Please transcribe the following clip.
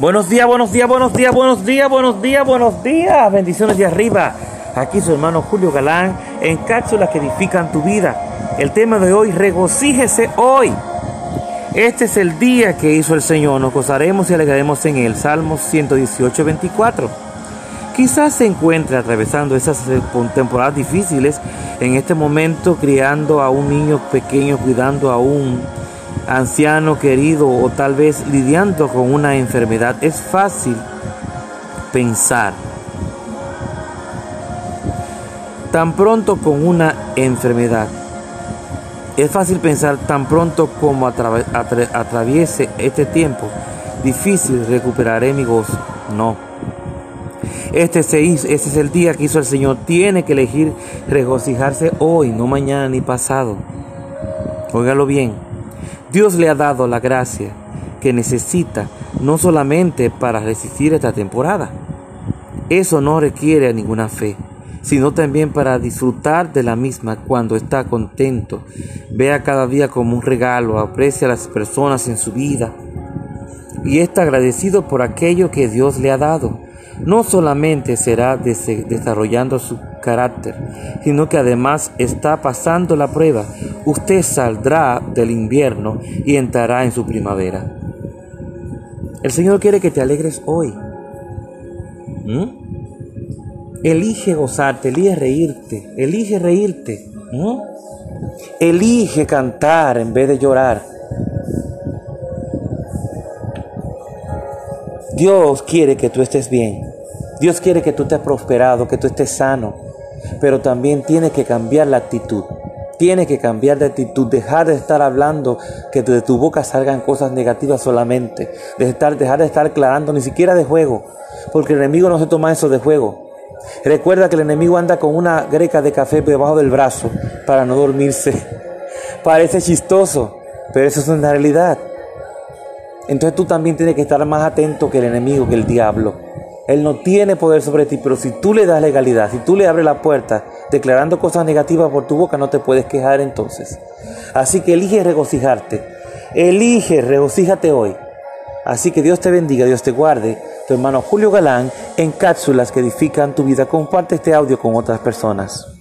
Buenos días, buenos días, buenos días, buenos días, buenos días, buenos días. Bendiciones de arriba. Aquí su hermano Julio Galán en cápsulas que edifican tu vida. El tema de hoy, regocíjese hoy. Este es el día que hizo el Señor. Nos gozaremos y alegraremos en él. Salmos 118, 24. Quizás se encuentre atravesando esas temporadas difíciles en este momento, criando a un niño pequeño, cuidando a un anciano querido o tal vez lidiando con una enfermedad, es fácil pensar. Tan pronto con una enfermedad. Es fácil pensar tan pronto como atraviese este tiempo difícil recuperaré mi gozo. No. Este, se este es el día que hizo el Señor. Tiene que elegir regocijarse hoy, no mañana ni pasado. Óigalo bien. Dios le ha dado la gracia que necesita no solamente para resistir esta temporada. Eso no requiere ninguna fe, sino también para disfrutar de la misma cuando está contento. Vea cada día como un regalo, aprecia a las personas en su vida y está agradecido por aquello que Dios le ha dado. No solamente será desarrollando su carácter, sino que además está pasando la prueba. Usted saldrá del invierno y entrará en su primavera. El Señor quiere que te alegres hoy. ¿Mm? Elige gozarte, elige reírte, elige reírte. ¿Mm? Elige cantar en vez de llorar. Dios quiere que tú estés bien. Dios quiere que tú estés prosperado, que tú estés sano pero también tiene que cambiar la actitud. Tiene que cambiar de actitud, dejar de estar hablando que de tu boca salgan cosas negativas solamente, dejar de estar aclarando ni siquiera de juego, porque el enemigo no se toma eso de juego. Recuerda que el enemigo anda con una greca de café debajo del brazo para no dormirse. Parece chistoso, pero eso es una realidad. Entonces tú también tienes que estar más atento que el enemigo, que el diablo. Él no tiene poder sobre ti, pero si tú le das legalidad, si tú le abres la puerta declarando cosas negativas por tu boca, no te puedes quejar entonces. Así que elige regocijarte. Elige, regocíjate hoy. Así que Dios te bendiga, Dios te guarde. Tu hermano Julio Galán en cápsulas que edifican tu vida. Comparte este audio con otras personas.